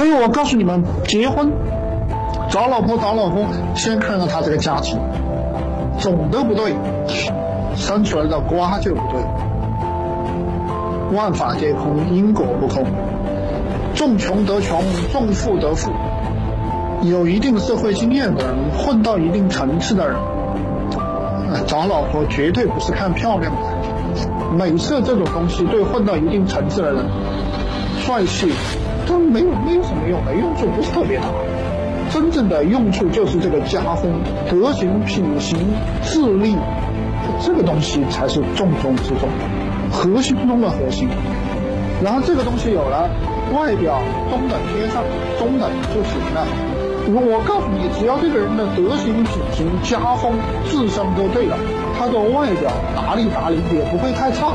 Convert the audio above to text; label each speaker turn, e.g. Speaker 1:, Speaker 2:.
Speaker 1: 所以我告诉你们，结婚找老婆找老公，先看看他这个家庭，种的不对，生出来的瓜就不对。万法皆空，因果不空。重穷得穷，重富得富。有一定社会经验的人，混到一定层次的人，找老婆绝对不是看漂亮的。美色这种东西，对混到一定层次的人，帅气，都没有没有什么用的，用处不是特别大。真正的用处就是这个家风、德行、品行、智力，这个东西才是重中之重。核心中的核心，然后这个东西有了，外表中等偏上，中等就行了。我告诉你，只要这个人的德行、品行、家风、智商都对了，他的外表打理打理也不会太差。